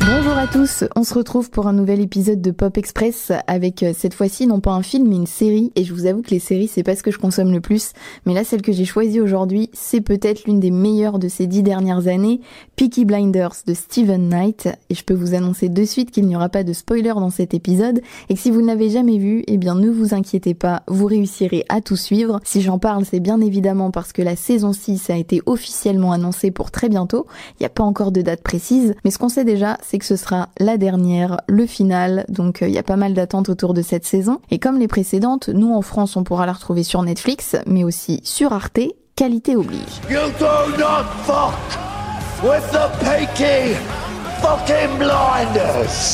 Bonjour à tous, on se retrouve pour un nouvel épisode de Pop Express avec euh, cette fois-ci non pas un film mais une série. Et je vous avoue que les séries c'est pas ce que je consomme le plus. Mais là celle que j'ai choisie aujourd'hui c'est peut-être l'une des meilleures de ces dix dernières années, Peaky Blinders de Steven Knight. Et je peux vous annoncer de suite qu'il n'y aura pas de spoiler dans cet épisode. Et que si vous ne l'avez jamais vu eh bien ne vous inquiétez pas, vous réussirez à tout suivre. Si j'en parle c'est bien évidemment parce que la saison 6 a été officiellement annoncée pour très bientôt, il n'y a pas encore de date précise. Mais ce qu'on sait déjà c'est que ce sera la dernière, le final, donc il euh, y a pas mal d'attentes autour de cette saison. Et comme les précédentes, nous en France on pourra la retrouver sur Netflix, mais aussi sur Arte, qualité oblige.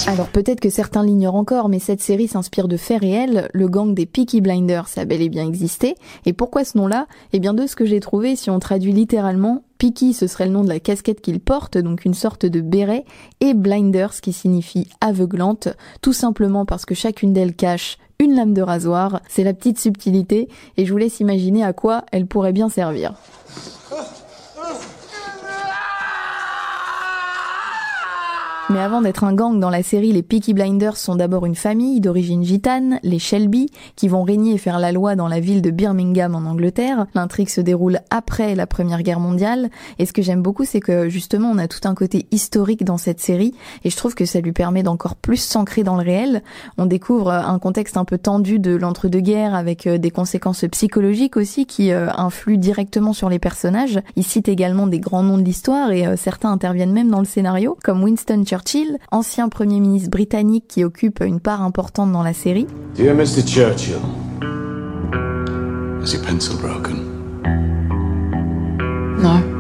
Alors peut-être que certains l'ignorent encore, mais cette série s'inspire de faits réels. Le gang des Peaky Blinders a bel et bien existé. Et pourquoi ce nom-là? Eh bien de ce que j'ai trouvé, si on traduit littéralement, Peaky, ce serait le nom de la casquette qu'il porte, donc une sorte de béret, et Blinders, qui signifie aveuglante, tout simplement parce que chacune d'elles cache une lame de rasoir. C'est la petite subtilité, et je vous laisse imaginer à quoi elle pourrait bien servir. Mais avant d'être un gang dans la série, les Peaky Blinders sont d'abord une famille d'origine gitane, les Shelby, qui vont régner et faire la loi dans la ville de Birmingham en Angleterre. L'intrigue se déroule après la Première Guerre mondiale, et ce que j'aime beaucoup, c'est que justement, on a tout un côté historique dans cette série, et je trouve que ça lui permet d'encore plus s'ancrer dans le réel. On découvre un contexte un peu tendu de l'entre-deux-guerres, avec euh, des conséquences psychologiques aussi qui euh, influent directement sur les personnages. Il cite également des grands noms de l'histoire, et euh, certains interviennent même dans le scénario, comme Winston Churchill Churchill, ancien Premier ministre britannique qui occupe une part importante dans la série. Dear Mr. Churchill, is your pencil broken? No.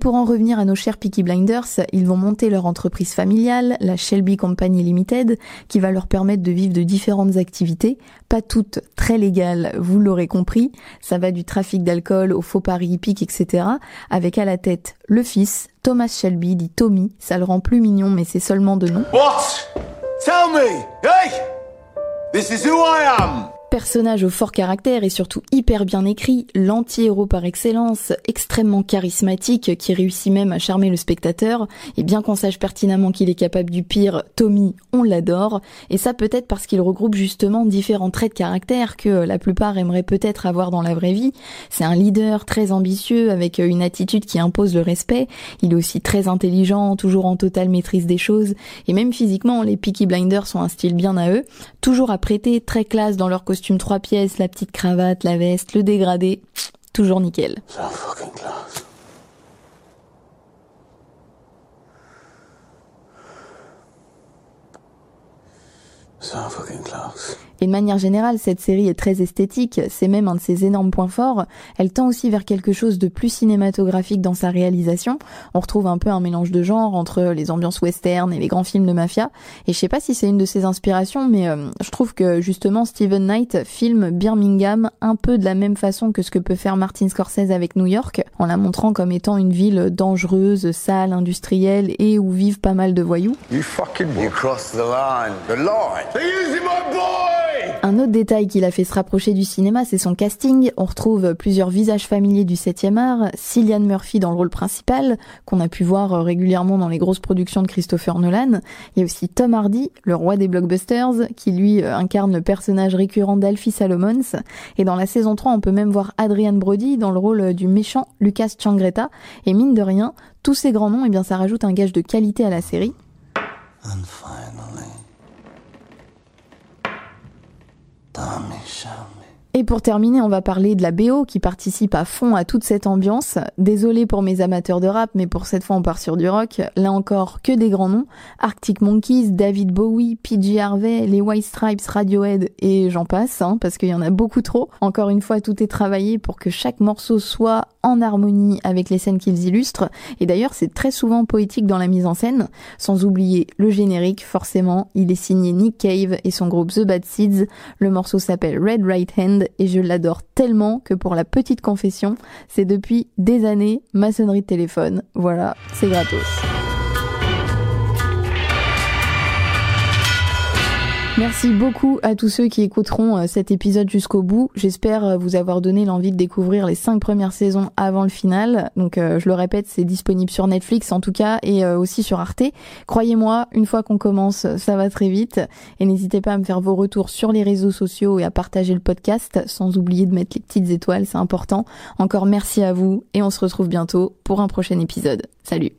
Mais pour en revenir à nos chers Peaky Blinders, ils vont monter leur entreprise familiale, la Shelby Company Limited, qui va leur permettre de vivre de différentes activités, pas toutes très légales, vous l'aurez compris. Ça va du trafic d'alcool au faux paris hippiques, etc. Avec à la tête le fils, Thomas Shelby, dit Tommy. Ça le rend plus mignon, mais c'est seulement de nom. What? Tell me! Hey! This is who I am! Personnage au fort caractère et surtout hyper bien écrit, l'anti-héros par excellence, extrêmement charismatique, qui réussit même à charmer le spectateur, et bien qu'on sache pertinemment qu'il est capable du pire, Tommy, on l'adore, et ça peut-être parce qu'il regroupe justement différents traits de caractère que la plupart aimeraient peut-être avoir dans la vraie vie. C'est un leader très ambitieux, avec une attitude qui impose le respect, il est aussi très intelligent, toujours en totale maîtrise des choses, et même physiquement, les Peaky Blinders sont un style bien à eux, toujours apprêtés, très classe dans leur costume trois pièces, la petite cravate, la veste, le dégradé, toujours nickel. So fucking close. Et de manière générale, cette série est très esthétique, c'est même un de ses énormes points forts. Elle tend aussi vers quelque chose de plus cinématographique dans sa réalisation. On retrouve un peu un mélange de genres entre les ambiances western et les grands films de mafia. Et je sais pas si c'est une de ses inspirations, mais euh, je trouve que justement Steven Knight filme Birmingham un peu de la même façon que ce que peut faire Martin Scorsese avec New York, en la montrant comme étant une ville dangereuse, sale, industrielle et où vivent pas mal de voyous. You fucking You crossed the line. The line? Un autre détail qui l'a fait se rapprocher du cinéma, c'est son casting. On retrouve plusieurs visages familiers du 7e art, Cillian Murphy dans le rôle principal, qu'on a pu voir régulièrement dans les grosses productions de Christopher Nolan. Il y a aussi Tom Hardy, le roi des blockbusters, qui lui incarne le personnage récurrent d'Alfie Salomons. Et dans la saison 3, on peut même voir Adrian Brody dans le rôle du méchant Lucas Changreta. Et mine de rien, tous ces grands noms, eh bien, ça rajoute un gage de qualité à la série. 上 Et pour terminer, on va parler de la BO qui participe à fond à toute cette ambiance. Désolé pour mes amateurs de rap, mais pour cette fois on part sur du rock. Là encore, que des grands noms. Arctic Monkeys, David Bowie, PG Harvey, les White Stripes, Radiohead et j'en passe, hein, parce qu'il y en a beaucoup trop. Encore une fois, tout est travaillé pour que chaque morceau soit en harmonie avec les scènes qu'ils illustrent. Et d'ailleurs, c'est très souvent poétique dans la mise en scène. Sans oublier le générique, forcément, il est signé Nick Cave et son groupe The Bad Seeds. Le morceau s'appelle Red Right Hand et je l'adore tellement que pour la petite confession, c'est depuis des années ma sonnerie de téléphone. Voilà, c'est gratos. Merci beaucoup à tous ceux qui écouteront euh, cet épisode jusqu'au bout. J'espère euh, vous avoir donné l'envie de découvrir les cinq premières saisons avant le final. Donc euh, je le répète, c'est disponible sur Netflix en tout cas et aussi sur Arte. Croyez-moi, une fois qu'on commence, ça va très vite. Et n'hésitez pas à me faire vos retours sur les réseaux sociaux et à partager le podcast, sans oublier de mettre les petites étoiles, c'est important. Encore merci à vous et on se retrouve bientôt pour un prochain épisode. Salut